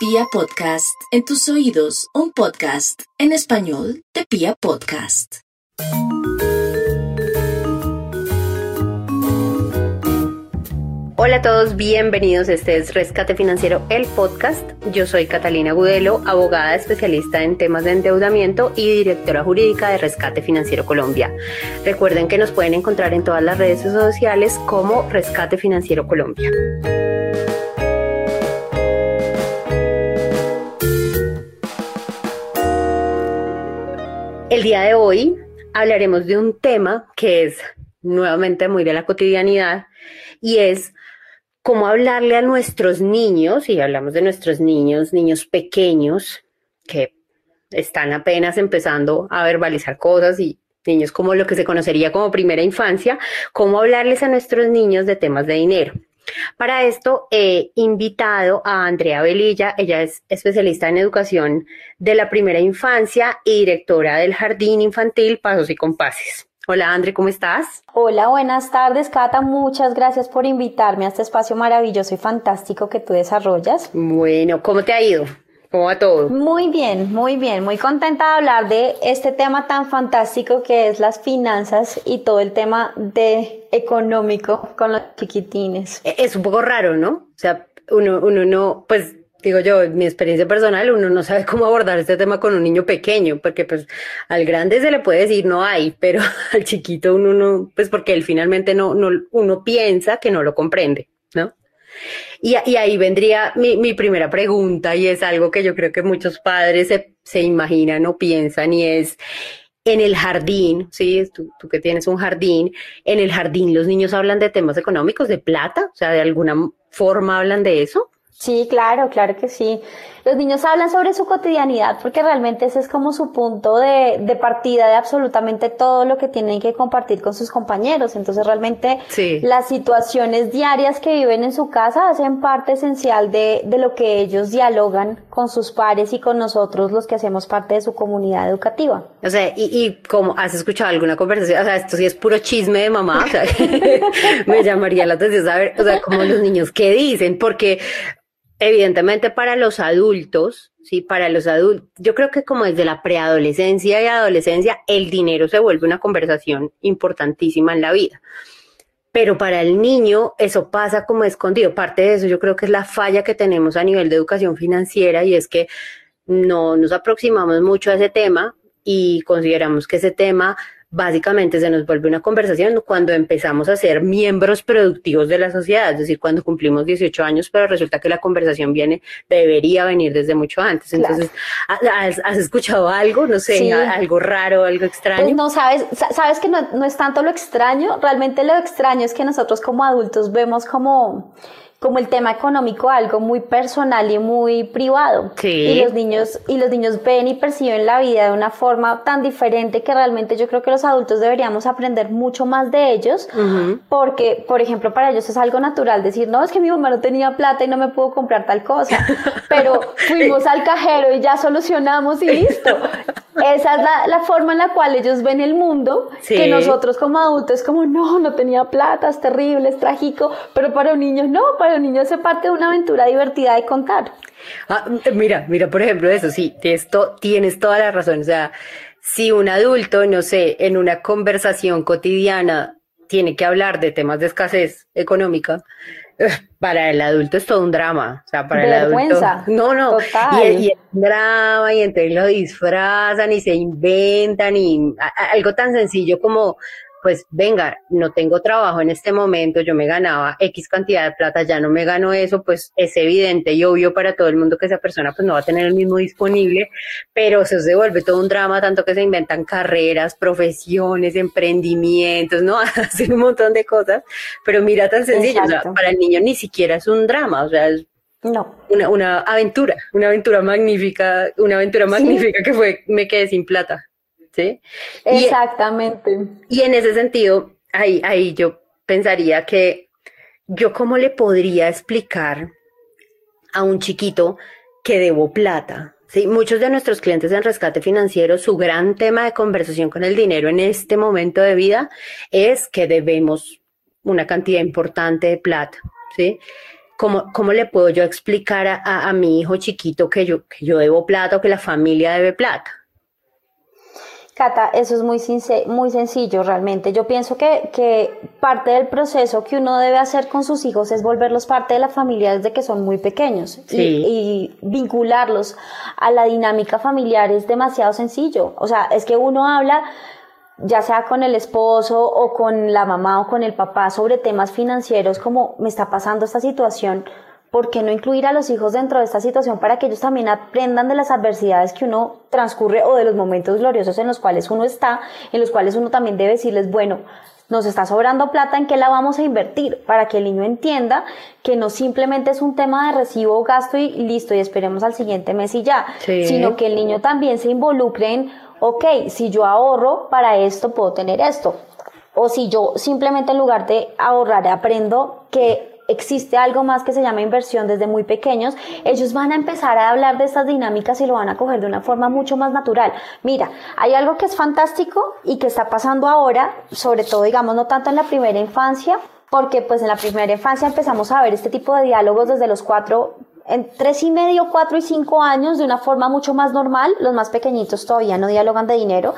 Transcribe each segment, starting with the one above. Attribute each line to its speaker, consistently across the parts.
Speaker 1: Pia Podcast, en tus oídos, un podcast en español de Pia Podcast.
Speaker 2: Hola a todos, bienvenidos. Este es Rescate Financiero, el podcast. Yo soy Catalina Gudelo, abogada especialista en temas de endeudamiento y directora jurídica de Rescate Financiero Colombia. Recuerden que nos pueden encontrar en todas las redes sociales como Rescate Financiero Colombia. El día de hoy hablaremos de un tema que es nuevamente muy de la cotidianidad y es cómo hablarle a nuestros niños, y hablamos de nuestros niños, niños pequeños que están apenas empezando a verbalizar cosas y niños como lo que se conocería como primera infancia, cómo hablarles a nuestros niños de temas de dinero. Para esto he invitado a Andrea Velilla, ella es especialista en educación de la primera infancia y directora del Jardín Infantil Pasos y Compases. Hola Andrea, ¿cómo estás?
Speaker 3: Hola, buenas tardes Cata, muchas gracias por invitarme a este espacio maravilloso y fantástico que tú desarrollas.
Speaker 2: Bueno, ¿cómo te ha ido? ¿Cómo va todo?
Speaker 3: Muy bien, muy bien, muy contenta de hablar de este tema tan fantástico que es las finanzas y todo el tema de económico con los chiquitines.
Speaker 2: E, es un poco raro, ¿no? O sea, uno, uno no, pues digo yo, en mi experiencia personal, uno no sabe cómo abordar este tema con un niño pequeño, porque pues al grande se le puede decir no hay, pero al chiquito uno no, pues porque él finalmente no, no, uno piensa que no lo comprende, Y, ahí vendría mi, primera pregunta y es algo que yo creo que muchos padres se, imaginan o piensan y es, en el jardín, sí, tú, tú, que tienes un jardín, en el jardín los niños hablan de temas económicos, de plata, o sea, de alguna forma hablan de eso.
Speaker 3: Sí, claro, claro que sí. Los niños hablan sobre su cotidianidad porque realmente ese es como su punto de, de partida de absolutamente todo lo que tienen que compartir con sus compañeros. Entonces realmente las situaciones diarias que viven en su casa hacen parte esencial de, de lo que ellos dialogan con sus pares y con nosotros los que hacemos parte de su comunidad educativa.
Speaker 2: O sea, y, y como has escuchado alguna conversación, o sea, esto sí es puro chisme de mamá, o sea, me llamaría la atención saber, o sea, como los niños qué dicen, porque Evidentemente para los adultos, sí, para los adultos, yo creo que como desde la preadolescencia y adolescencia, el dinero se vuelve una conversación importantísima en la vida. Pero para el niño eso pasa como escondido. Parte de eso yo creo que es la falla que tenemos a nivel de educación financiera y es que no nos aproximamos mucho a ese tema y consideramos que ese tema básicamente se nos vuelve una conversación cuando empezamos a ser miembros productivos de la sociedad, es decir, cuando cumplimos 18 años, pero resulta que la conversación viene, debería venir desde mucho antes. Entonces, ¿has, escuchado algo? No sé, algo raro, algo extraño. Pues
Speaker 3: no, sabes, sabes que no, no es tanto lo extraño, realmente lo extraño es que nosotros como adultos vemos como como el tema económico algo muy personal y muy privado. Y los niños, y los niños ven y perciben la vida de una forma tan diferente que realmente yo creo que los adultos deberíamos aprender mucho más de ellos, porque, por ejemplo, para ellos es algo natural decir, no, es que mi mamá no tenía plata y no me pudo comprar tal cosa, pero fuimos al cajero y ya solucionamos y listo. Esa es la, la, forma en la cual ellos ven el mundo, que nosotros como adultos como, no, no tenía plata, es terrible, es trágico, pero para un niño no, para un niño hace parte de una aventura divertida de contar.
Speaker 2: Ah, mira, mira, por ejemplo, eso sí, esto, tienes toda la razón, o sea, si un adulto, no sé, en una conversación cotidiana tiene que hablar de temas de escasez económica, para el adulto es todo un drama. O sea, para el adulto. No, no. Y, es un drama, y entonces lo disfrazan y se inventan, y algo tan sencillo como pues venga, no tengo trabajo en este momento, yo me ganaba X cantidad de plata, ya no me gano eso, pues es evidente y obvio para todo el mundo que esa persona pues no va a tener el mismo disponible, pero se vuelve todo un drama, tanto que se inventan carreras, profesiones, emprendimientos, ¿no? Hacen un montón de cosas, pero mira tan sencillo, para el niño ni siquiera es un drama, o sea, es no. Una, una aventura, una aventura magnífica, una aventura magnífica que fue, me quedé sin plata. ¿Sí?
Speaker 3: Exactamente.
Speaker 2: Y, en ese sentido, ahí, ahí yo pensaría que yo cómo le podría explicar a un chiquito que debo plata. Sí, muchos de nuestros clientes en rescate financiero, su gran tema de conversación con el dinero en este momento de vida es que debemos una cantidad importante de plata, ¿sí? ¿cómo, cómo le puedo yo explicar a, a, mi hijo chiquito que yo, que yo debo plata o que la familia debe plata?
Speaker 3: Cata, eso es muy, muy sencillo realmente. Yo pienso que, que, parte del proceso que uno debe hacer con sus hijos es volverlos parte de la familia desde que son muy pequeños y, y, vincularlos a la dinámica familiar es demasiado sencillo. O sea, es que uno habla ya sea con el esposo o con la mamá o con el papá sobre temas financieros como me está pasando esta situación ¿por qué no incluir a los hijos dentro de esta situación para que ellos también aprendan de las adversidades que uno transcurre o de los momentos gloriosos en los cuales uno está, en los cuales uno también debe decirles, bueno, nos está sobrando plata, ¿en qué la vamos a invertir? Para que el niño entienda que no simplemente es un tema de recibo, gasto y listo, y esperemos al siguiente mes y ya, sino que el niño también se involucre en, ok, si yo ahorro para esto, puedo tener esto. O si yo simplemente en lugar de ahorrar aprendo que existe algo más que se llama inversión desde muy pequeños, ellos van a empezar a hablar de estas dinámicas y lo van a coger de una forma mucho más natural. Mira, hay algo que es fantástico y que está pasando ahora, sobre todo, digamos, no tanto en la primera infancia, porque pues en la primera infancia empezamos a ver este tipo de diálogos desde los cuatro en tres y medio, cuatro y cinco años de una forma mucho más normal. Los más pequeñitos todavía no dialogan de dinero,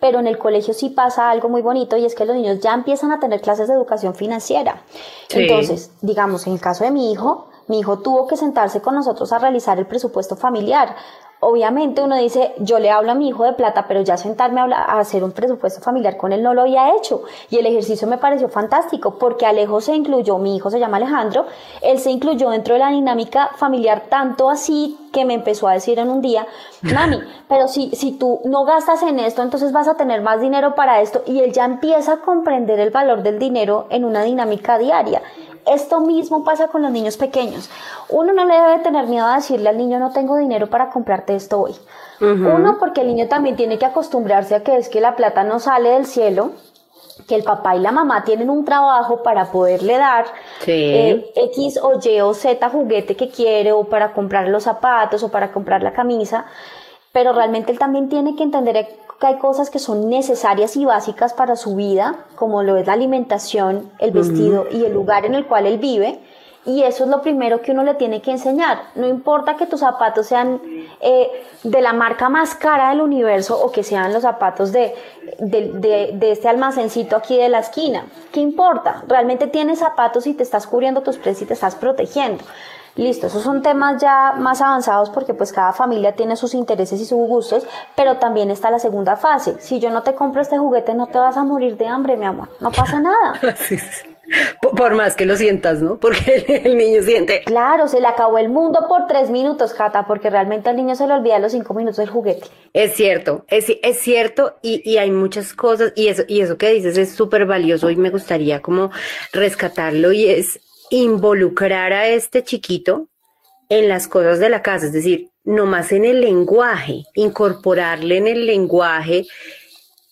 Speaker 3: pero en el colegio sí pasa algo muy bonito y es que los niños ya empiezan a tener clases de educación financiera. Entonces, digamos, en el caso de mi hijo, mi hijo tuvo que sentarse con nosotros a realizar el presupuesto familiar obviamente uno dice, yo le hablo a mi hijo de plata, pero ya sentarme a, hacer un presupuesto familiar con él no lo había hecho. Y el ejercicio me pareció fantástico porque Alejo se incluyó, mi hijo se llama Alejandro, él se incluyó dentro de la dinámica familiar tanto así que me empezó a decir en un día, mami, pero si, si tú no gastas en esto, entonces vas a tener más dinero para esto. Y él ya empieza a comprender el valor del dinero en una dinámica diaria. Esto mismo pasa con los niños pequeños. Uno no le debe tener miedo a decirle al niño no tengo dinero para comprarte esto hoy. Uno, porque el niño también tiene que acostumbrarse a que es que la plata no sale del cielo, que el papá y la mamá tienen un trabajo para poderle dar eh, X o Y o Z juguete que quiere o para comprar los zapatos o para comprar la camisa, pero realmente él también tiene que entender que hay cosas que son necesarias y básicas para su vida, como lo es la alimentación, el vestido y el lugar en el cual él vive. Y eso es lo primero que uno le tiene que enseñar. No importa que tus zapatos sean eh, de la marca más cara del universo o que sean los zapatos de, de, de, este almacencito aquí de la esquina. ¿Qué importa? Realmente tienes zapatos y te estás cubriendo tus precios y te estás protegiendo. Listo, esos son temas ya más avanzados porque pues cada familia tiene sus intereses y sus gustos, pero también está la segunda fase. Si yo no te compro este juguete no te vas a morir de hambre, mi amor. No pasa nada.
Speaker 2: Por más que lo sientas, ¿no? Porque el niño siente.
Speaker 3: Claro, se le acabó el mundo por tres minutos, Cata, porque realmente al niño se le olvida los cinco minutos del juguete.
Speaker 2: Es cierto, es, es cierto, y, y, hay muchas cosas, y eso, y eso que dices es súper valioso y me gustaría como rescatarlo, y es involucrar a este chiquito en las cosas de la casa, es decir, no más en el lenguaje, incorporarle en el lenguaje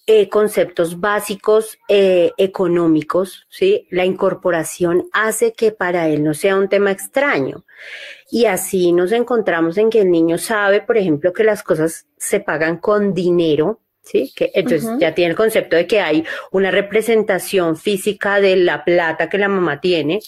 Speaker 2: eh, conceptos básicos eh, económicos, ¿sí? La incorporación hace que para él no sea un tema extraño. Y así nos encontramos en que el niño sabe, por ejemplo, que las cosas se pagan con dinero, ¿sí? Que entonces ya tiene el concepto de que hay una representación física de la plata que la mamá tiene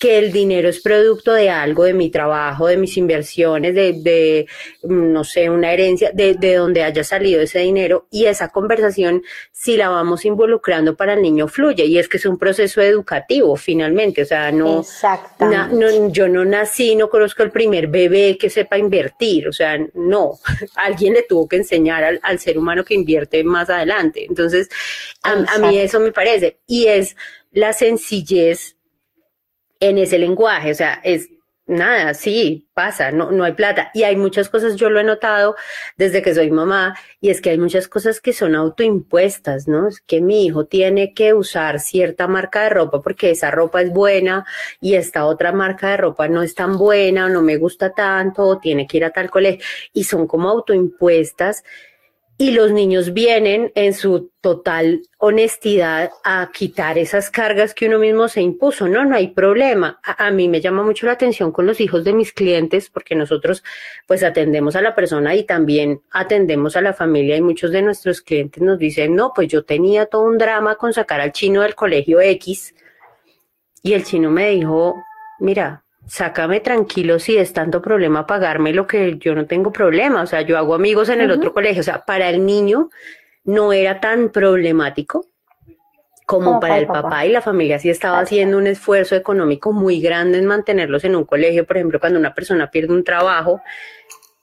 Speaker 2: que el dinero es producto de algo, de mi trabajo, de mis inversiones, de, de no sé, una herencia, de, de, donde haya salido ese dinero y esa conversación, si la vamos involucrando para el niño, fluye y es que es un proceso educativo finalmente, o sea, no, no yo no nací, no conozco el primer bebé que sepa invertir, o sea, no, alguien le tuvo que enseñar al, al ser humano que invierte más adelante, entonces a, a mí eso me parece y es la sencillez en ese lenguaje, o sea, es nada, sí, pasa, no, no hay plata. Y hay muchas cosas, yo lo he notado desde que soy mamá, y es que hay muchas cosas que son autoimpuestas, ¿no? Es que mi hijo tiene que usar cierta marca de ropa porque esa ropa es buena y esta otra marca de ropa no es tan buena o no me gusta tanto o tiene que ir a tal colegio. Y son como autoimpuestas y los niños vienen en su total honestidad a quitar esas cargas que uno mismo se impuso. No, no hay problema. A, mí me llama mucho la atención con los hijos de mis clientes porque nosotros pues atendemos a la persona y también atendemos a la familia y muchos de nuestros clientes nos dicen, no, pues yo tenía todo un drama con sacar al chino del colegio X y el chino me dijo, mira, sácame tranquilo si es tanto problema pagarme lo que yo no tengo problema. O sea, yo hago amigos en el otro colegio. O sea, para el niño no era tan problemático como, para el papá. y la familia sí estaba haciendo un esfuerzo económico muy grande en mantenerlos en un colegio. Por ejemplo, cuando una persona pierde un trabajo,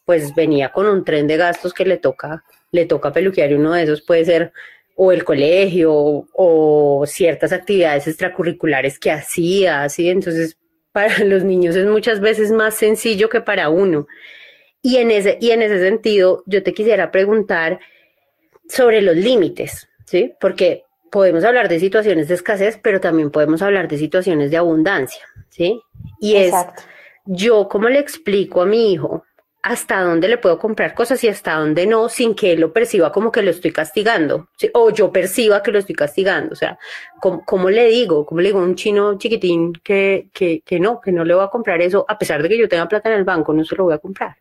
Speaker 2: pues venía con un tren de gastos que le toca, le toca peluquear y uno de esos puede ser o el colegio o ciertas actividades extracurriculares que hacía, así. Entonces, para los niños es muchas veces más sencillo que para uno. Y en ese, y en ese sentido, yo te quisiera preguntar sobre los límites, ¿sí? Porque podemos hablar de situaciones de escasez, pero también podemos hablar de situaciones de abundancia, ¿sí? Y es, yo, ¿cómo le explico a mi hijo hasta dónde le puedo comprar cosas y hasta dónde no, sin que él lo perciba como que lo estoy castigando, o yo perciba que lo estoy castigando. O sea, ¿cómo, le digo? ¿Cómo le digo a un chino chiquitín que, que, no, que no le voy a comprar eso, a pesar de que yo tenga plata en el banco, no se lo voy a comprar?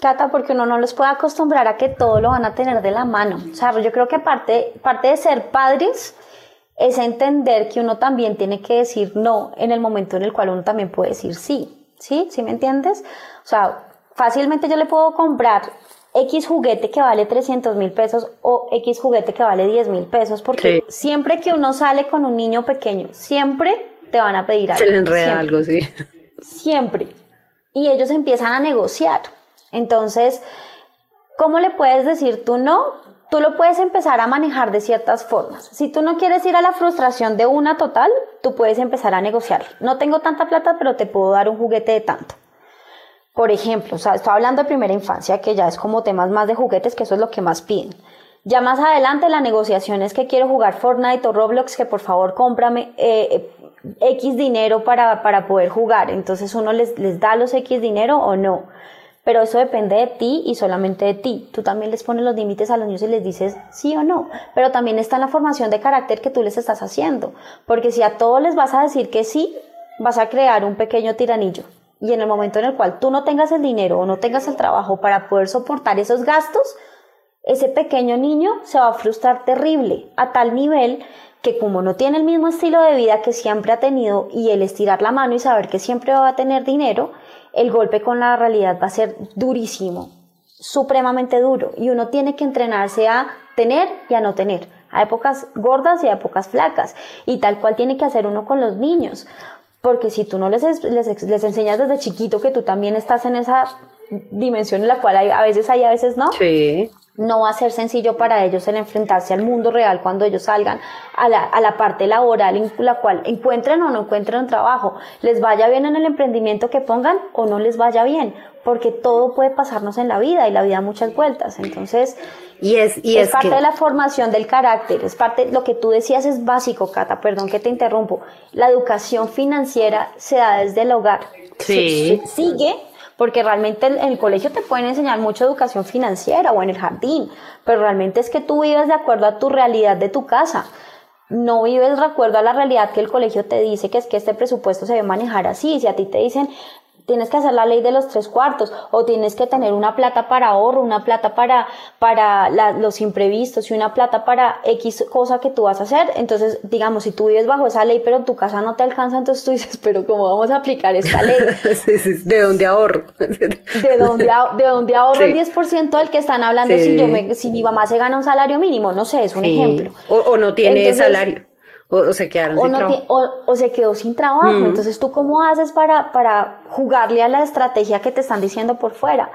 Speaker 3: Cata, porque uno no los puede acostumbrar a que todo lo van a tener de la mano. O sea, yo creo que parte, parte de ser padres es entender que uno también tiene que decir no en el momento en el cual uno también puede decir sí. ¿Sí? ¿Sí me entiendes? O sea, fácilmente yo le puedo comprar X juguete que vale 300 mil pesos o X juguete que vale 10 mil pesos, porque siempre que uno sale con un niño pequeño, siempre te van a pedir algo.
Speaker 2: Se le enreda algo, sí.
Speaker 3: Siempre. Y ellos empiezan a negociar. Entonces, ¿cómo le puedes decir tú no? Tú lo puedes empezar a manejar de ciertas formas. Si tú no quieres ir a la frustración de una total, tú puedes empezar a negociar. No tengo tanta plata, pero te puedo dar un juguete de tanto. Por ejemplo, o sea, estoy hablando de primera infancia, que ya es como temas más de juguetes, que eso es lo que más piden. Ya más adelante la negociación es que quiero jugar Fortnite o Roblox, que por favor cómprame eh, X dinero para, para, poder jugar. Entonces uno les, les da los X dinero o no. Pero eso depende de ti y solamente de ti. Tú también les pones los límites a los niños y les dices sí o no. Pero también está en la formación de carácter que tú les estás haciendo. Porque si a todos les vas a decir que sí, vas a crear un pequeño tiranillo y en el momento en el cual tú no tengas el dinero o no tengas el trabajo para poder soportar esos gastos, ese pequeño niño se va a frustrar terrible a tal nivel que como no tiene el mismo estilo de vida que siempre ha tenido y el estirar la mano y saber que siempre va a tener dinero, el golpe con la realidad va a ser durísimo, supremamente duro. Y uno tiene que entrenarse a tener y a no tener, a épocas gordas y a épocas flacas. Y tal cual tiene que hacer uno con los niños. Porque si tú no les, les, les, enseñas desde chiquito que tú también estás en esa dimensión en la cual hay, a veces hay, a veces no,
Speaker 2: sí.
Speaker 3: No va a ser sencillo para ellos el enfrentarse al mundo real cuando ellos salgan a la, a la parte laboral en la cual encuentren o no encuentren un trabajo, les vaya bien en el emprendimiento que pongan o no les vaya bien, porque todo puede pasarnos en la vida y la vida da muchas vueltas. Entonces,
Speaker 2: y es, y
Speaker 3: es, parte de la formación del carácter, es parte, lo que tú decías es básico, Cata, perdón que te interrumpo. La educación financiera se da desde el hogar.
Speaker 2: Sí.
Speaker 3: sigue, porque realmente en el colegio te pueden enseñar mucha educación financiera o en el jardín, pero realmente es que tú vives de acuerdo a tu realidad de tu casa. No vives de acuerdo a la realidad que el colegio te dice que es que este presupuesto se debe manejar así. Si a ti te dicen, tienes que hacer la ley de los tres cuartos o tienes que tener una plata para ahorro, una plata para, para los imprevistos y una plata para X cosa que tú vas a hacer. Entonces, digamos, si tú vives bajo esa ley pero tu casa no te alcanza, entonces tú dices, pero ¿cómo vamos a aplicar esta ley?
Speaker 2: ¿De dónde ahorro?
Speaker 3: ¿De dónde, de dónde ahorro el 10% del que están hablando si, yo me, si mi mamá se gana un salario mínimo? No sé, es un ejemplo.
Speaker 2: O, no tiene salario. O, se quedaron sin trabajo.
Speaker 3: O, se quedó sin trabajo. Entonces, ¿tú cómo haces para, para jugarle a la estrategia que te están diciendo por fuera?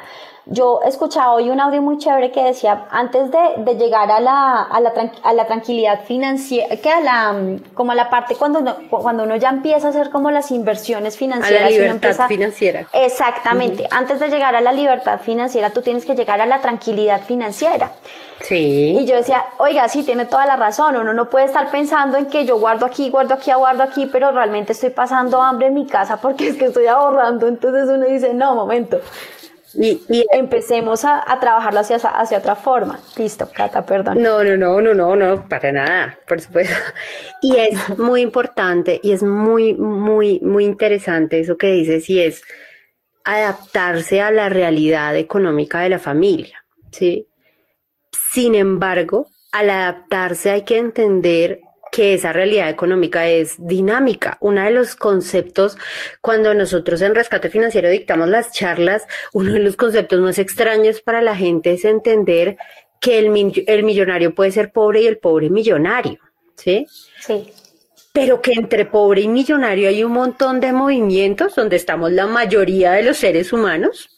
Speaker 3: Yo escuchaba hoy un audio muy chévere que decía, antes de, de llegar a la, a, la, a la tranquilidad financiera, que a la, como a la parte cuando uno, cuando uno ya empieza a hacer como las inversiones financieras.
Speaker 2: A la libertad financiera.
Speaker 3: Exactamente. Antes de llegar a la libertad financiera, tú tienes que llegar a la tranquilidad financiera.
Speaker 2: Sí.
Speaker 3: Y yo decía, oiga, sí, tiene toda la razón, uno no puede estar pensando en que yo guardo aquí, guardo aquí, guardo aquí, pero realmente estoy pasando hambre en mi casa porque es que estoy ahorrando. Entonces uno dice, no, momento, y, empecemos a, trabajarlo hacia, hacia otra forma. Listo, Cata, perdón.
Speaker 2: No, no, no, no, no, no, para nada, por supuesto. Y es muy importante y es muy, muy, muy interesante eso que dices y es adaptarse a la realidad económica de la familia, ¿sí? Sin embargo, al adaptarse hay que entender que esa realidad económica es dinámica. Uno de los conceptos, cuando nosotros en Rescate Financiero dictamos las charlas, uno de los conceptos más extraños para la gente es entender que el, el millonario puede ser pobre y el pobre millonario, ¿sí?
Speaker 3: Sí.
Speaker 2: Pero que entre pobre y millonario hay un montón de movimientos donde estamos la mayoría de los seres humanos,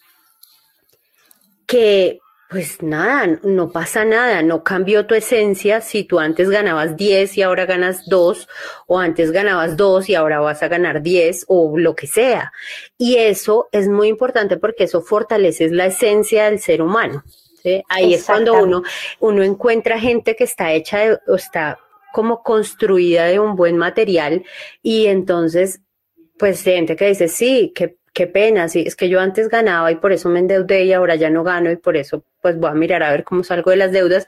Speaker 2: que pues nada, no pasa nada, no cambió tu esencia si tú antes ganabas 10 y ahora ganas 2, o antes ganabas 2 y ahora vas a ganar 10, o lo que sea. Y eso es muy importante porque eso fortalece la esencia del ser humano. Ahí es cuando uno, uno encuentra gente que está hecha de, o está como construida de un buen material y entonces, pues gente que dice, sí, que qué pena, sí, es que yo antes ganaba y por eso me endeudé y ahora ya no gano y por eso pues voy a mirar a ver cómo salgo de las deudas.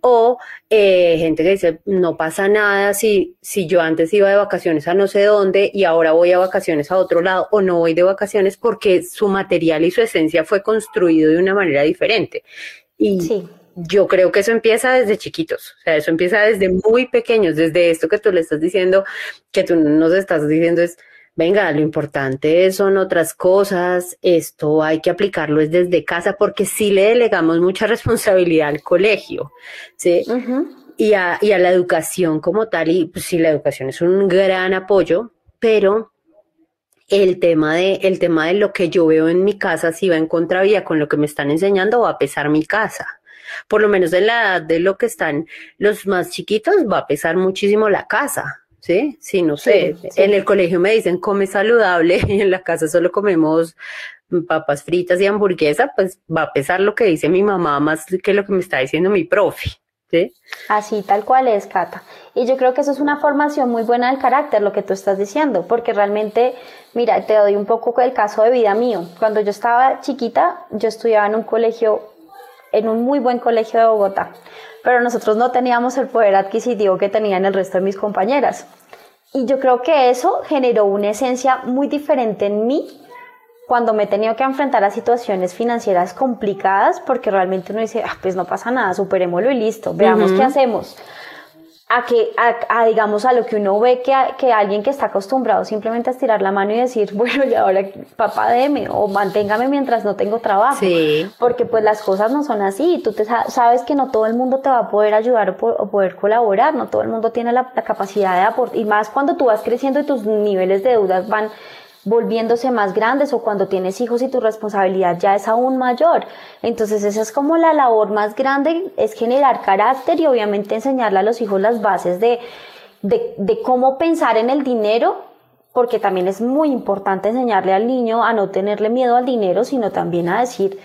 Speaker 2: O eh, gente que dice, no pasa nada si, si yo antes iba de vacaciones a no sé dónde y ahora voy a vacaciones a otro lado o no voy de vacaciones porque su material y su esencia fue construido de una manera diferente. Y yo creo que eso empieza desde chiquitos, o sea, eso empieza desde muy pequeños, desde esto que tú le estás diciendo, que tú nos estás diciendo es venga, lo importante son otras cosas, esto hay que aplicarlo desde casa porque sí le delegamos mucha responsabilidad al colegio, ¿sí? y, a, y, a, la educación como tal, y pues sí, la educación es un gran apoyo, pero el tema de, el tema de lo que yo veo en mi casa, si va en contravía con lo que me están enseñando, va a pesar mi casa. Por lo menos en la edad de lo que están los más chiquitos, va a pesar muchísimo la casa. ¿Sí? Sí, no sé. En el colegio me dicen come saludable y en la casa solo comemos papas fritas y hamburguesa, pues va a pesar lo que dice mi mamá más que lo que me está diciendo mi profe. ¿Sí?
Speaker 3: Así, tal cual es, Cata. Y yo creo que eso es una formación muy buena del carácter, lo que tú estás diciendo, porque realmente, mira, te doy un poco el caso de vida mío. Cuando yo estaba chiquita, yo estudiaba en un colegio, en un muy buen colegio de Bogotá pero nosotros no teníamos el poder adquisitivo que tenían el resto de mis compañeras. Y yo creo que eso generó una esencia muy diferente en mí cuando me he tenido que enfrentar a situaciones financieras complicadas, porque realmente uno dice, ah, pues no pasa nada, superémoslo y listo, veamos qué hacemos a que, a, digamos, a lo que uno ve que, que alguien que está acostumbrado simplemente a estirar la mano y decir, bueno, y ahora papá deme o manténgame mientras no tengo trabajo. Sí. Porque pues las cosas no son así. Tú te sabes que no todo el mundo te va a poder ayudar o, poder colaborar, no todo el mundo tiene la, la capacidad de aportar. Y más cuando tú vas creciendo y tus niveles de deudas van volviéndose más grandes o cuando tienes hijos y tu responsabilidad ya es aún mayor. Entonces esa es como la labor más grande, es generar carácter y obviamente enseñarle a los hijos las bases de, de, de cómo pensar en el dinero, porque también es muy importante enseñarle al niño a no tenerle miedo al dinero, sino también a decir,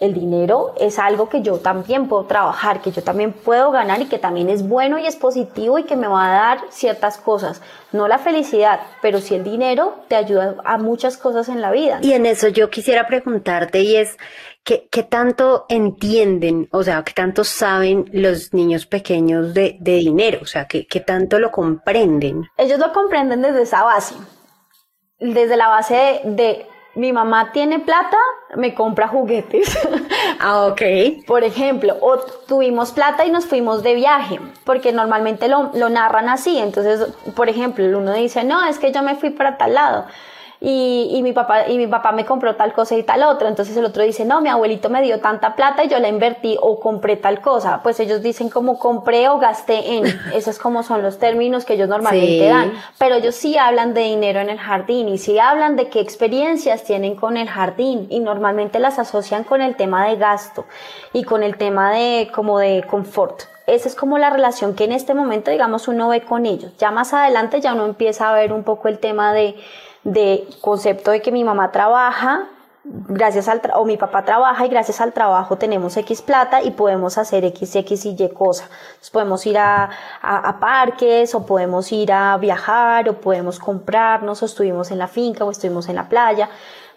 Speaker 3: el dinero es algo que yo también puedo trabajar, que yo también puedo ganar y que también es bueno y es positivo y que me va a dar ciertas cosas. No la felicidad, pero sí el dinero te ayuda a muchas cosas en la vida.
Speaker 2: Y en eso yo quisiera preguntarte y es, ¿qué, qué tanto entienden, o sea, qué tanto saben los niños pequeños de, de dinero? O sea, ¿qué, ¿qué tanto lo comprenden?
Speaker 3: Ellos lo comprenden desde esa base, desde la base de mi mamá tiene plata, me compra juguetes.
Speaker 2: Ah, ok.
Speaker 3: Por ejemplo, o tuvimos plata y nos fuimos de viaje, porque normalmente lo, lo narran así. Entonces, por ejemplo, uno dice, no, es que yo me fui para tal lado y, y, mi papá, y mi papá me compró tal cosa y tal otra. Entonces el otro dice, no, mi abuelito me dio tanta plata y yo la invertí o compré tal cosa. Pues ellos dicen como compré o gasté en. Esos como son los términos que ellos normalmente dan. Pero ellos sí hablan de dinero en el jardín y sí hablan de qué experiencias tienen con el jardín y normalmente las asocian con el tema de gasto y con el tema de como de confort esa es como la relación que en este momento, digamos, uno ve con ellos. Ya más adelante ya uno empieza a ver un poco el tema de, de concepto de que mi mamá trabaja, gracias al o mi papá trabaja y gracias al trabajo tenemos X plata y podemos hacer X, X y Y cosa. podemos ir a, a, parques o podemos ir a viajar o podemos comprarnos o estuvimos en la finca o estuvimos en la playa,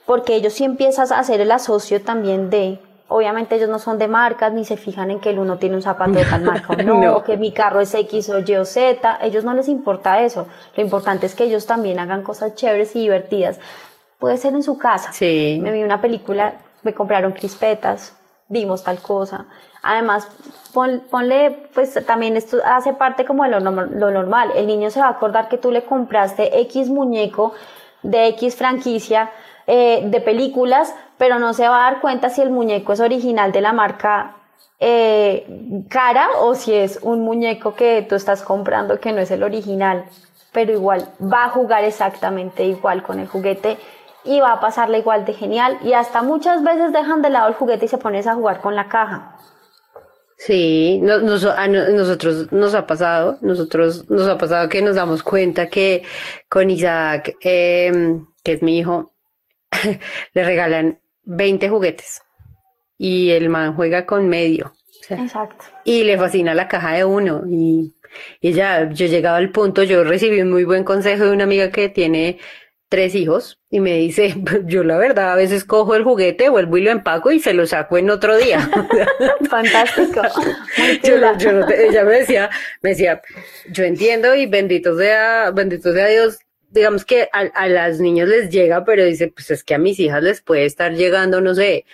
Speaker 3: porque ellos sí empiezas a hacer el asocio también de obviamente ellos no son de marcas ni se fijan en que el uno tiene un zapato de tal marca o no, o que mi carro es X o Y o Z, ellos no les importa eso. Lo importante es que ellos también hagan cosas chéveres y divertidas. Puede ser en su casa.
Speaker 2: Sí.
Speaker 3: Me vi una película, me compraron crispetas, dimos tal cosa. Además, ponle, pues también esto hace parte como de lo, lo, normal. El niño se va a acordar que tú le compraste X muñeco de X franquicia eh, de películas, pero no se va a dar cuenta si el muñeco es original de la marca eh, cara o si es un muñeco que tú estás comprando que no es el original. Pero igual va a jugar exactamente igual con el juguete y va a pasarle igual de genial. Y hasta muchas veces dejan de lado el juguete y se pones a jugar con la caja.
Speaker 2: Sí, a nosotros nos ha pasado, nosotros nos ha pasado que nos damos cuenta que con Isaac, em, que es mi hijo, le regalan 20 juguetes y el man juega con medio.
Speaker 3: Exacto.
Speaker 2: Y le fascina la caja de uno y, y ya, yo llegaba al punto, yo recibí un muy buen consejo de una amiga que tiene tres hijos y me dice, yo la verdad a veces cojo el juguete, vuelvo y lo empaco y se lo saco en otro día.
Speaker 3: Fantástico.
Speaker 2: ella me decía, me decía, yo entiendo y bendito sea, bendito sea Dios, digamos que a, a las niñas les llega, pero dice, pues es que a mis hijas les puede estar llegando, no sé,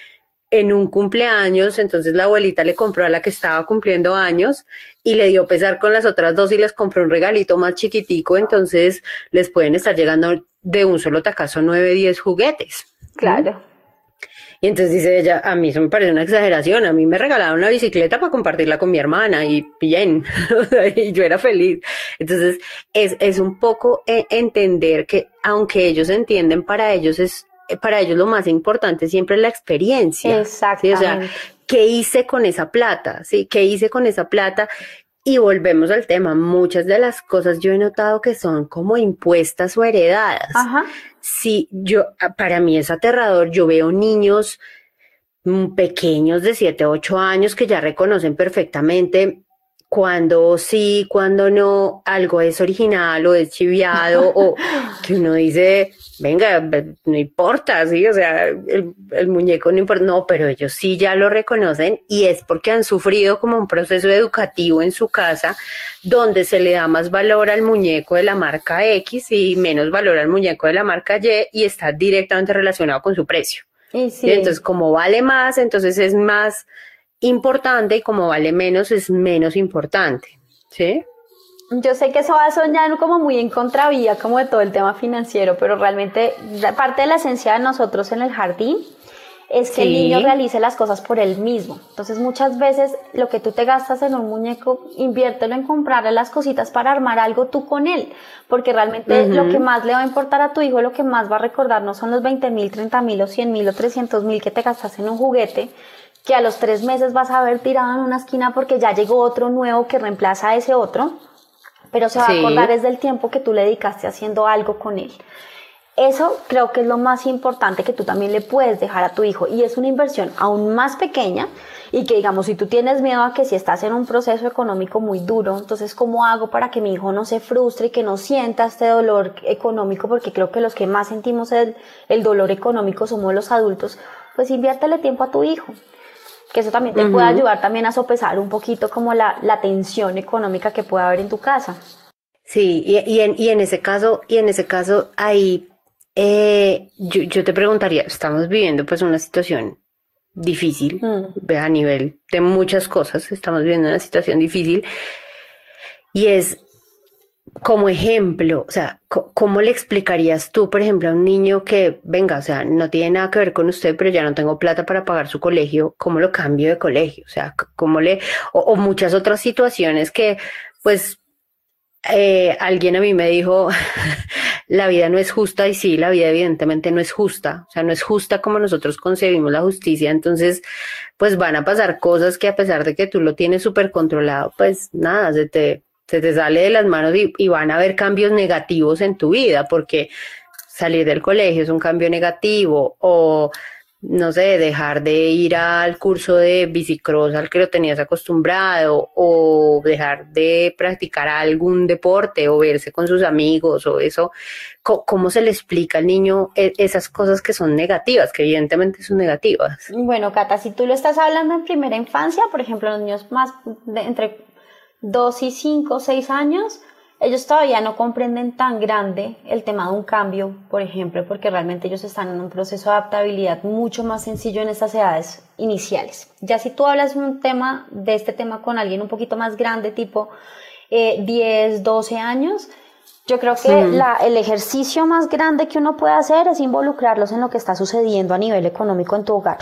Speaker 2: en un cumpleaños, entonces la abuelita le compró a la que estaba cumpliendo años y le dio pesar con las otras dos y les compró un regalito más chiquitico, entonces les pueden estar llegando de un solo tacazo nueve, diez juguetes.
Speaker 3: Claro.
Speaker 2: Y entonces dice ella, a mí eso me parece una exageración, a mí me regalaron una bicicleta para compartirla con mi hermana y bien, y yo era feliz. Entonces es, es un poco e, entender que aunque ellos entienden, para ellos es eh, para ellos lo más importante siempre es la experiencia.
Speaker 3: Exactamente.
Speaker 2: O sea, ¿qué hice con esa plata? ¿Sí? ¿Qué hice con esa plata? Y volvemos al tema, muchas de las cosas yo he notado que son como impuestas o heredadas.
Speaker 3: Ajá.
Speaker 2: Sí, yo, ah, para mí es aterrador, yo veo niños mm, pequeños de 7, 8 años que ya reconocen perfectamente cuando sí, cuando no, algo es original o es chiviado o que uno dice, venga, no importa, sí, o sea, el, el, muñeco no importa, no, pero ellos sí ya lo reconocen y es porque han sufrido como un proceso educativo en su casa donde se le da más valor al muñeco de la marca X y menos valor al muñeco de la marca Y y está directamente relacionado con su precio.
Speaker 3: Y sí.
Speaker 2: Entonces, como vale más, entonces es más importante y como vale menos es menos importante, ¿sí?
Speaker 3: Yo sé que eso va a soñar como muy en contravía como de todo el tema financiero, pero realmente parte de la esencia de nosotros en el jardín es que el niño realice las cosas por él mismo. Entonces muchas veces lo que tú te gastas en un muñeco, inviértelo en comprarle las cositas para armar algo tú con él, porque realmente lo que más le va a importar a tu hijo, lo que más va a recordar no son los 20 mil, 30 mil o 100 mil o 300 mil que te gastas en un juguete, que a los tres meses vas a ver tirado en una esquina porque ya llegó otro nuevo que reemplaza a ese otro, pero se va a acordar desde el tiempo que tú le dedicaste haciendo algo con él. Eso creo que es lo más importante que tú también le puedes dejar a tu hijo y es una inversión aún más pequeña y que digamos si tú tienes miedo a que si estás en un proceso económico muy duro, entonces ¿cómo hago para que mi hijo no se frustre y que no sienta este dolor económico? Porque creo que los que más sentimos el, el dolor económico somos los adultos, pues inviértele tiempo a tu hijo que eso también te puede ayudar también a sopesar un poquito como la, la tensión económica que puede haber en tu casa.
Speaker 2: Sí, y, y, en, y en ese caso, y en ese caso, ahí eh, yo, yo, te preguntaría, estamos viviendo pues una situación difícil mm. a nivel de muchas cosas, estamos viviendo una situación difícil y es como ejemplo, o sea, ¿cómo le explicarías tú, por ejemplo, a un niño que, venga, o sea, no tiene nada que ver con usted, pero ya no tengo plata para pagar su colegio, cómo lo cambio de colegio? O sea, ¿cómo le, o, muchas otras situaciones que, pues, eh, alguien a mí me dijo, la vida no es justa y sí, la vida evidentemente no es justa, o sea, no es justa como nosotros concebimos la justicia, entonces, pues van a pasar cosas que a pesar de que tú lo tienes súper controlado, pues nada, se te se te sale de las manos y, van a haber cambios negativos en tu vida, porque salir del colegio es un cambio negativo o no sé, dejar de ir al curso de bicicross al que lo tenías acostumbrado o dejar de practicar algún deporte o verse con sus amigos o eso, ¿cómo, se le explica al niño e, esas cosas que son negativas, que evidentemente son negativas?
Speaker 3: Bueno, Cata, si tú lo estás hablando en primera infancia, por ejemplo, los niños más de entre 2 y 5 o 6 años, ellos todavía no comprenden tan grande el tema de un cambio, por ejemplo, porque realmente ellos están en un proceso de adaptabilidad mucho más sencillo en estas edades iniciales. Ya si tú hablas un tema de este tema con alguien un poquito más grande, tipo 10, eh, 12 años, yo creo que la, el ejercicio más grande que uno puede hacer es involucrarlos en lo que está sucediendo a nivel económico en tu hogar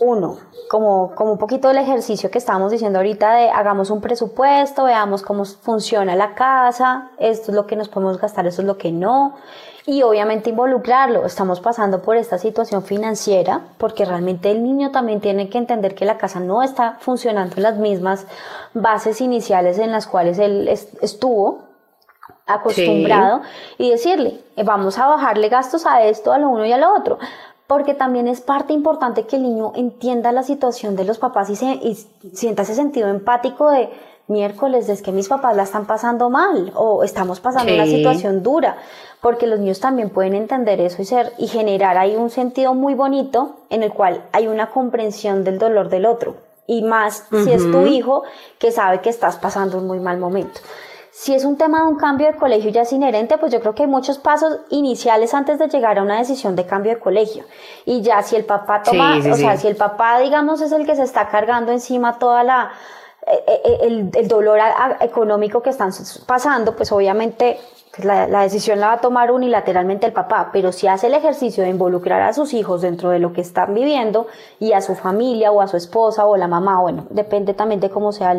Speaker 3: uno, como, como un poquito del ejercicio que estábamos diciendo ahorita de hagamos un presupuesto, veamos cómo funciona la casa, esto es lo que nos podemos gastar, esto es lo que no, y obviamente involucrarlo. Estamos pasando por esta situación financiera porque realmente el niño también tiene que entender que la casa no está funcionando en las mismas bases iniciales en las cuales él estuvo acostumbrado y decirle, vamos a bajarle gastos a esto, a lo uno y a lo otro porque también es parte importante que el niño entienda la situación de los papás y, se, sienta ese sentido empático de miércoles, es que mis papás la están pasando mal o estamos pasando una situación dura, porque los niños también pueden entender eso y ser y generar ahí un sentido muy bonito en el cual hay una comprensión del dolor del otro. Y más si es tu hijo que sabe que estás pasando un muy mal momento. Si es un tema de un cambio de colegio ya es inherente, pues yo creo que hay muchos pasos iniciales antes de llegar a una decisión de cambio de colegio. Y ya si el papá toma, o sea, si el papá, digamos, es el que se está cargando encima toda la, el, el dolor económico que están pasando, pues obviamente pues la, la, decisión la va a tomar unilateralmente el papá, pero si hace el ejercicio de involucrar a sus hijos dentro de lo que están viviendo y a su familia o a su esposa o la mamá, bueno, depende también de cómo sea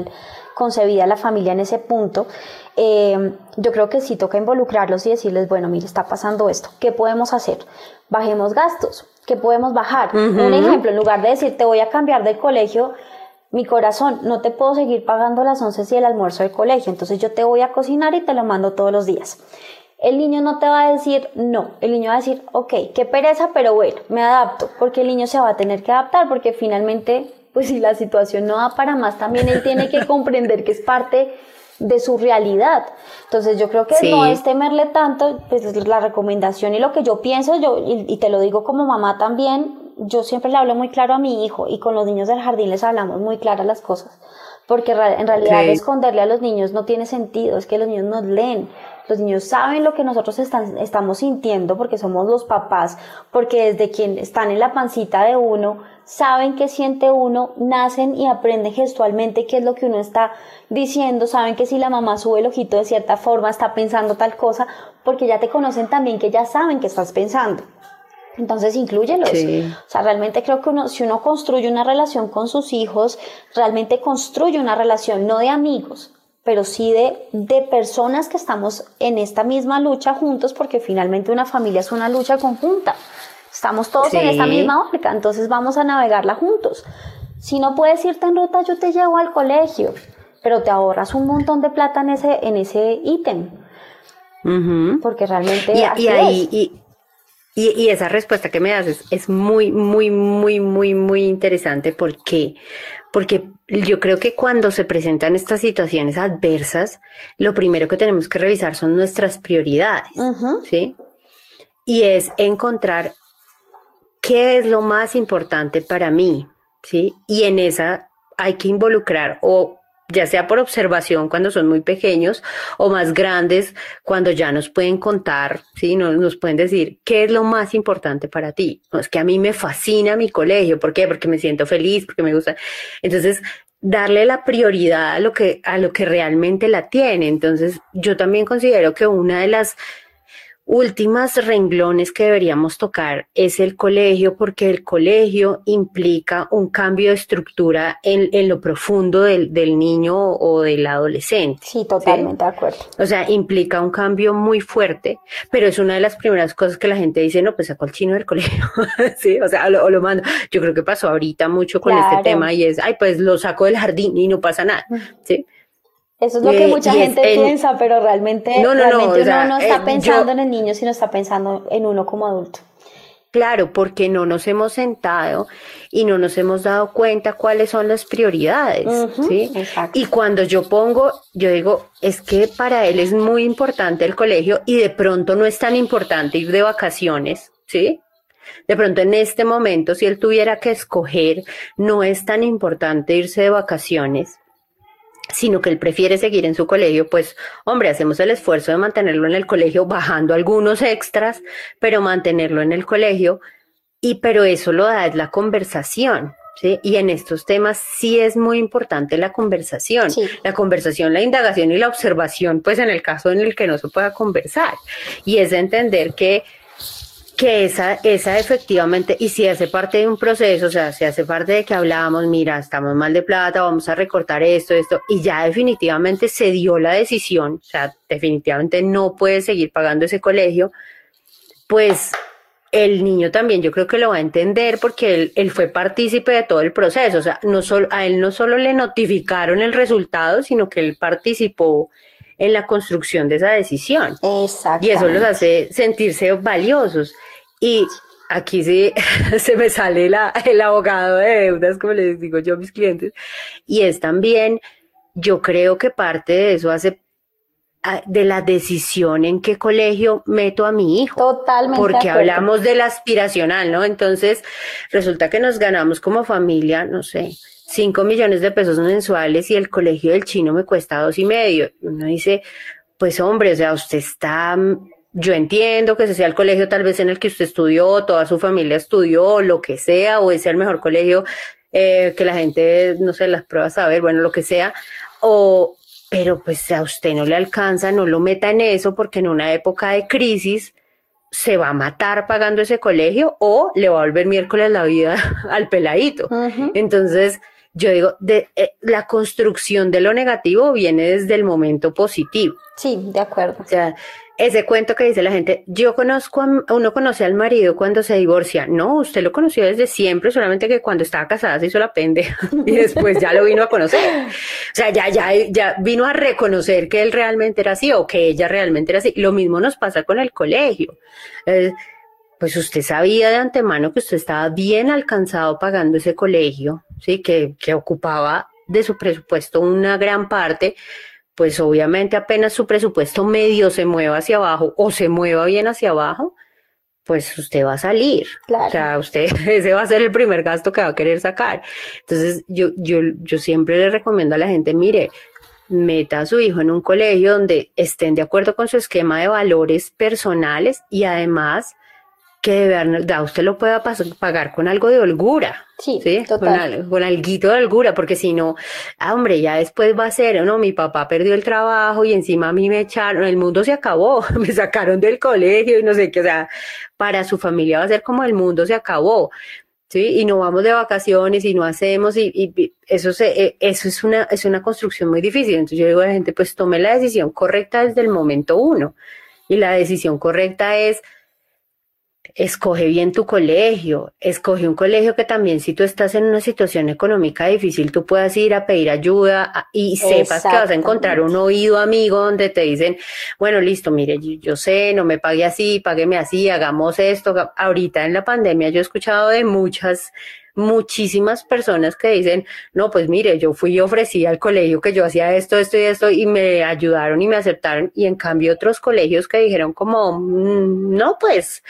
Speaker 3: concebida la familia en ese punto, eh, yo creo que sí toca involucrarlos y decirles, bueno, mire, está pasando esto, ¿qué podemos hacer? Bajemos gastos, ¿qué podemos bajar? Un ejemplo, en lugar de decir, te voy a cambiar de colegio, mi corazón, no te puedo seguir pagando las once y el almuerzo del colegio, entonces yo te voy a cocinar y te lo mando todos los días. El niño no te va a decir no, el niño va a decir, ok, qué pereza, pero bueno, me adapto, porque el niño se va a tener que adaptar, porque finalmente, pues si la situación no da para más, también él tiene que comprender que es parte de su realidad. Entonces yo creo que no es temerle tanto, pues la recomendación y lo que yo pienso, yo, y te lo digo como mamá también, yo siempre le hablo muy claro a mi hijo y con los niños del jardín les hablamos muy claras las cosas, porque en realidad esconderle a los niños no tiene sentido, es que los niños nos leen, los niños saben lo que nosotros estamos sintiendo porque somos los papás, porque desde quien están en la pancita de uno, saben qué siente uno, nacen y aprenden gestualmente qué es lo que uno está diciendo, saben que si la mamá sube el ojito de cierta forma está pensando tal cosa, porque ya te conocen también que ya saben que estás pensando. Entonces, incluyelos. O sea, realmente creo que uno, si uno construye una relación con sus hijos, realmente construye una relación no de amigos, pero sí de, de personas que estamos en esta misma lucha juntos, porque finalmente una familia es una lucha conjunta. Estamos todos en esta misma órbita, entonces vamos a navegarla juntos. Si no puedes irte en ruta, yo te llevo al colegio, pero te ahorras un montón de plata en ese, en ese ítem. Porque realmente.
Speaker 2: Y, ahí, y, esa respuesta que me haces es muy, muy, muy, muy, muy interesante. ¿Por qué? Porque yo creo que cuando se presentan estas situaciones adversas, lo primero que tenemos que revisar son nuestras prioridades, ¿sí? Y es encontrar qué es lo más importante para mí, ¿sí? Y en esa hay que involucrar o ya sea por observación cuando son muy pequeños o más grandes cuando ya nos pueden contar, ¿sí? nos, nos pueden decir qué es lo más importante para ti. No, es que a mí me fascina mi colegio, ¿por qué? Porque me siento feliz, porque me gusta. Entonces, darle la prioridad a lo que, a lo que realmente la tiene. Entonces, yo también considero que una de las últimas renglones que deberíamos tocar es el colegio, porque el colegio implica un cambio de estructura en, en lo profundo del, del, niño o del adolescente.
Speaker 3: Sí, totalmente de acuerdo.
Speaker 2: O sea, implica un cambio muy fuerte, pero es una de las primeras cosas que la gente dice, no, pues sacó el chino del colegio, sí, o sea, o lo, mando. Yo creo que pasó ahorita mucho con este tema y es, ay, pues lo saco del jardín y no pasa nada, ¿sí?
Speaker 3: Eso es lo que eh, mucha gente piensa, pero realmente, no, no, no, uno no está eh, pensando en el niño, sino está pensando en uno como adulto.
Speaker 2: Claro, porque no nos hemos sentado y no nos hemos dado cuenta cuáles son las prioridades, ¿sí? Y cuando yo pongo, yo digo, es que para él es muy importante el colegio y de pronto no es tan importante ir de vacaciones, ¿sí? De pronto en este momento, si él tuviera que escoger, no es tan importante irse de vacaciones sino que él prefiere seguir en su colegio, pues hombre, hacemos el esfuerzo de mantenerlo en el colegio bajando algunos extras, pero mantenerlo en el colegio y pero eso lo da es la conversación. ¿Sí? Y en estos temas sí es muy importante la conversación, la conversación, la indagación y la observación, pues en el caso en el que no se pueda conversar. Y es entender que que esa, esa efectivamente, y si hace parte de un proceso, o sea, si hace parte de que hablábamos, mira, estamos mal de plata, vamos a recortar esto, esto, y ya definitivamente se dio la decisión, o sea, definitivamente no puede seguir pagando ese colegio, pues el niño también yo creo que lo va a entender porque él, él fue partícipe de todo el proceso, o sea, no solo, a él no solo le notificaron el resultado, sino que él participó en la construcción de esa decisión. Y eso los hace sentirse valiosos. Y aquí sí se me sale la, el abogado de deudas, como les digo yo a mis clientes. Y es también, yo creo que parte de eso hace de la decisión en qué colegio meto a mi hijo.
Speaker 3: Totalmente.
Speaker 2: Porque hablamos del aspiracional, ¿no? Entonces, resulta que nos ganamos como familia, no sé, 5 millones de pesos mensuales y el colegio del chino me cuesta dos y medio. Uno dice, pues hombre, o sea, usted está, yo entiendo que ese sea el colegio tal vez en el que usted estudió, toda su familia estudió, lo que sea, o es el mejor colegio eh, que la gente, no sé, las pruebas a ver, bueno, lo que sea, o, pero pues a usted no le alcanza, no lo meta en eso porque en una época de crisis, se va a matar pagando ese colegio o le va a volver miércoles la vida al peladito. Entonces, yo digo, de, eh, la construcción de lo negativo viene desde el momento positivo.
Speaker 3: Sí, de acuerdo.
Speaker 2: O sea, ese cuento que dice la gente, yo conozco, a, uno conoce al marido cuando se divorcia. No, usted lo conoció desde siempre, solamente que cuando estaba casada se hizo la pende y después ya lo vino a conocer. O sea, ya, ya, ya vino a reconocer que él realmente era así o que ella realmente era así. Lo mismo nos pasa con el colegio. Eh, pues usted sabía de antemano que usted estaba bien alcanzado pagando ese colegio, ¿sí? Que, que ocupaba de su presupuesto una gran parte, pues obviamente apenas su presupuesto medio se mueva hacia abajo o se mueva bien hacia abajo, pues usted va a salir. O sea, usted, ese va a ser el primer gasto que va a querer sacar. Entonces, yo, yo, yo siempre le recomiendo a la gente, mire, meta a su hijo en un colegio donde estén de acuerdo con su esquema de valores personales y además que de verdad usted lo pueda pagar con algo de holgura.
Speaker 3: Sí,
Speaker 2: Total. Con, algo de holgura, porque si no, ah, hombre, ya después va a ser, no, mi papá perdió el trabajo y encima a mí me echaron, el mundo se acabó, me sacaron del colegio y no sé qué, o sea, para su familia va a ser como el mundo se acabó. ¿Sí? Y no vamos de vacaciones y no hacemos y, y eso se, eh, eso es una, es una construcción muy difícil. Entonces yo digo a la gente, pues tome la decisión correcta desde el momento uno. Y la decisión correcta es escoge bien tu colegio, escoge un colegio que también si tú estás en una situación económica difícil, tú puedas ir a pedir ayuda y sepas que vas a encontrar un oído amigo donde te dicen, bueno, listo, mire, yo, sé, no me pague así, págueme así, hagamos esto. Ahorita en la pandemia yo he escuchado de muchas muchísimas personas que dicen, no, pues mire, yo fui y ofrecí al colegio que yo hacía esto, esto y esto y me ayudaron y me aceptaron y en cambio otros colegios que dijeron como, mm, no, pues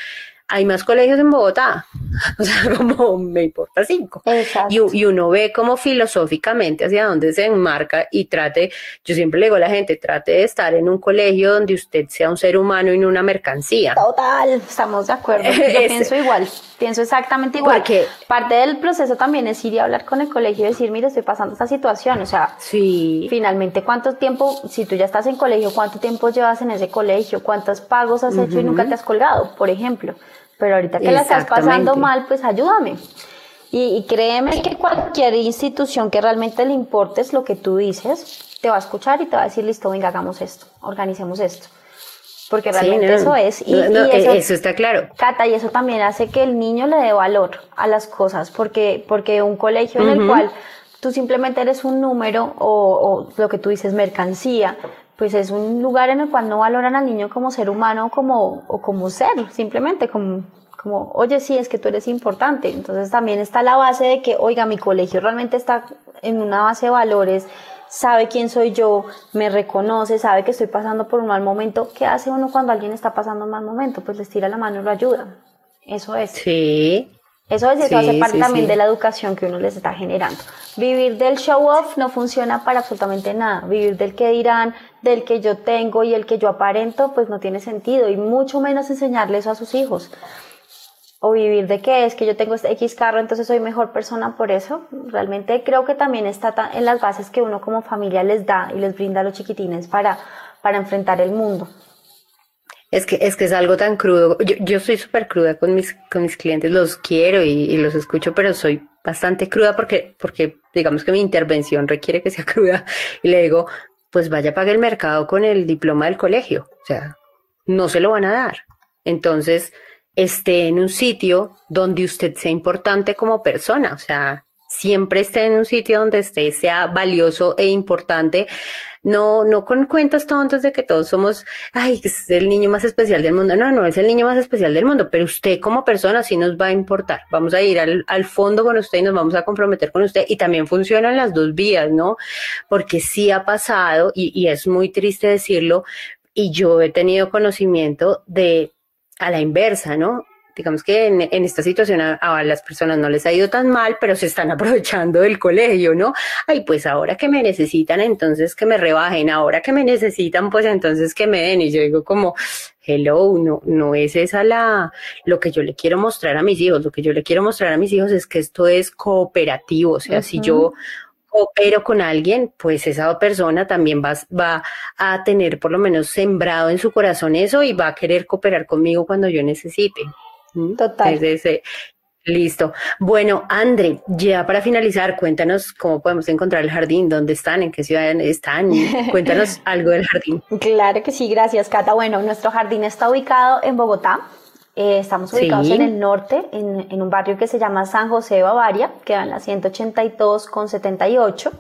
Speaker 2: hay más colegios en Bogotá, o sea, como me importa cinco. Y, y, uno ve como filosóficamente hacia dónde se enmarca y trate, yo siempre le digo a la gente, trate de estar en un colegio donde usted sea un ser humano y no una mercancía.
Speaker 3: Total, estamos de acuerdo. Yo pienso igual, pienso exactamente igual. Porque parte del proceso también es ir y hablar con el colegio y decir, mire, estoy pasando esta situación, o sea,
Speaker 2: sí.
Speaker 3: finalmente, ¿cuánto tiempo, si tú ya estás en colegio, cuánto tiempo llevas en ese colegio, cuántos pagos has hecho y nunca te has colgado, por ejemplo? Pero ahorita que la estás pasando mal, pues ayúdame. Y, créeme que cualquier institución que realmente le importes lo que tú dices, te va a escuchar y te va a decir, listo, venga, hagamos esto, organicemos esto. Porque realmente eso es.
Speaker 2: Y, eso, está claro.
Speaker 3: Cata, y eso también hace que el niño le dé valor a las cosas, porque, porque un colegio en el cual tú simplemente eres un número o, o, lo que tú dices mercancía, pues es un lugar en el cual no valoran al niño como ser humano como, o como ser, simplemente como, como, oye, sí, es que tú eres importante. Entonces también está la base de que, oiga, mi colegio realmente está en una base de valores, sabe quién soy yo, me reconoce, sabe que estoy pasando por un mal momento. ¿Qué hace uno cuando alguien está pasando un mal momento? Pues les tira la mano y lo ayuda. Eso es.
Speaker 2: Sí,
Speaker 3: Eso, es, eso hace parte también de la educación que uno les está generando. Vivir del show off no funciona para absolutamente nada. Vivir del que dirán, del que yo tengo y el que yo aparento, pues no tiene sentido. Y mucho menos enseñarle eso a sus hijos. O vivir de qué es que yo tengo este X carro, entonces soy mejor persona por eso. Realmente creo que también está en las bases que uno como familia les da y les brinda a los chiquitines para, para enfrentar el mundo.
Speaker 2: Es que, es que es algo tan crudo. Yo, yo soy súper cruda con mis, con mis clientes, los quiero y, los escucho, pero soy bastante cruda porque, porque digamos que mi intervención requiere que sea cruda. Y le digo, pues vaya, pague el mercado con el diploma del colegio. O sea, no se lo van a dar. Entonces, esté en un sitio donde usted sea importante como persona. O sea, siempre esté en un sitio donde usted sea valioso e importante no, no con cuentas tontas de que todos somos, ay, es el niño más especial del mundo. No, no es el niño más especial del mundo, pero usted como persona sí nos va a importar. Vamos a ir al, al fondo con usted y nos vamos a comprometer con usted. Y también funcionan las dos vías, ¿no? Porque sí ha pasado, y, y es muy triste decirlo, y yo he tenido conocimiento de a la inversa, ¿no? Digamos que en, esta situación a, las personas no les ha ido tan mal, pero se están aprovechando del colegio, ¿no? Ay, pues ahora que me necesitan, entonces que me rebajen, ahora que me necesitan, pues entonces que me den. Y yo digo como, hello, no, no es esa la, lo que yo le quiero mostrar a mis hijos. Lo que yo le quiero mostrar a mis hijos es que esto es cooperativo. O sea, si yo coopero con alguien, pues esa persona también va, va a tener por lo menos sembrado en su corazón eso y va a querer cooperar conmigo cuando yo necesite.
Speaker 3: Total.
Speaker 2: Listo. Bueno, Andre, ya para finalizar, cuéntanos cómo podemos encontrar el jardín, dónde están, en qué ciudad están. Cuéntanos algo del jardín.
Speaker 3: Claro que sí, gracias, Cata. Bueno, nuestro jardín está ubicado en Bogotá. Eh, estamos ubicados en el norte, en, en, un barrio que se llama San José Bavaria, que en la 182 con 78.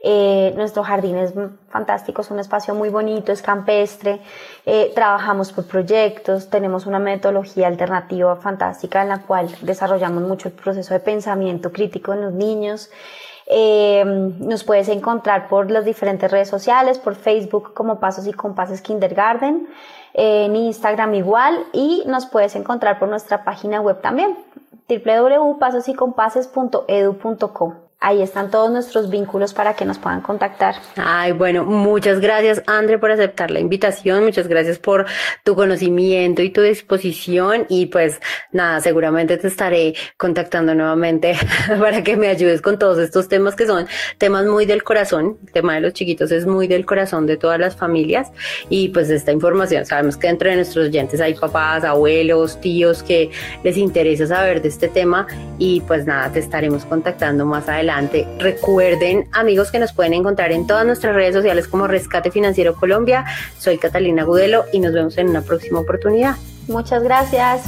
Speaker 3: Eh, nuestro jardín es fantástico, es un espacio muy bonito, es campestre, eh, trabajamos por proyectos, tenemos una metodología alternativa fantástica en la cual desarrollamos mucho el proceso de pensamiento crítico en los niños. Eh, nos puedes encontrar por las diferentes redes sociales, por Facebook como Pasos y Compases Kindergarten, en Instagram igual y nos puedes encontrar por nuestra página web también www.pasosycompases.edu.com. Ahí están todos nuestros vínculos para que nos puedan contactar.
Speaker 2: Ay, bueno, muchas gracias, André, por aceptar la invitación. Muchas gracias por tu conocimiento y tu disposición. Y pues nada, seguramente te estaré contactando nuevamente para que me ayudes con todos estos temas que son temas muy del corazón. El tema de los chiquitos es muy del corazón de todas las familias. Y pues esta información, sabemos que entre nuestros oyentes hay papás, abuelos, tíos que les interesa saber de este tema. Y pues nada, te estaremos contactando más Recuerden, amigos, que nos pueden encontrar en todas nuestras redes sociales como Rescate Financiero Colombia. Soy Catalina Gudelo y nos vemos en una próxima oportunidad.
Speaker 3: Muchas gracias.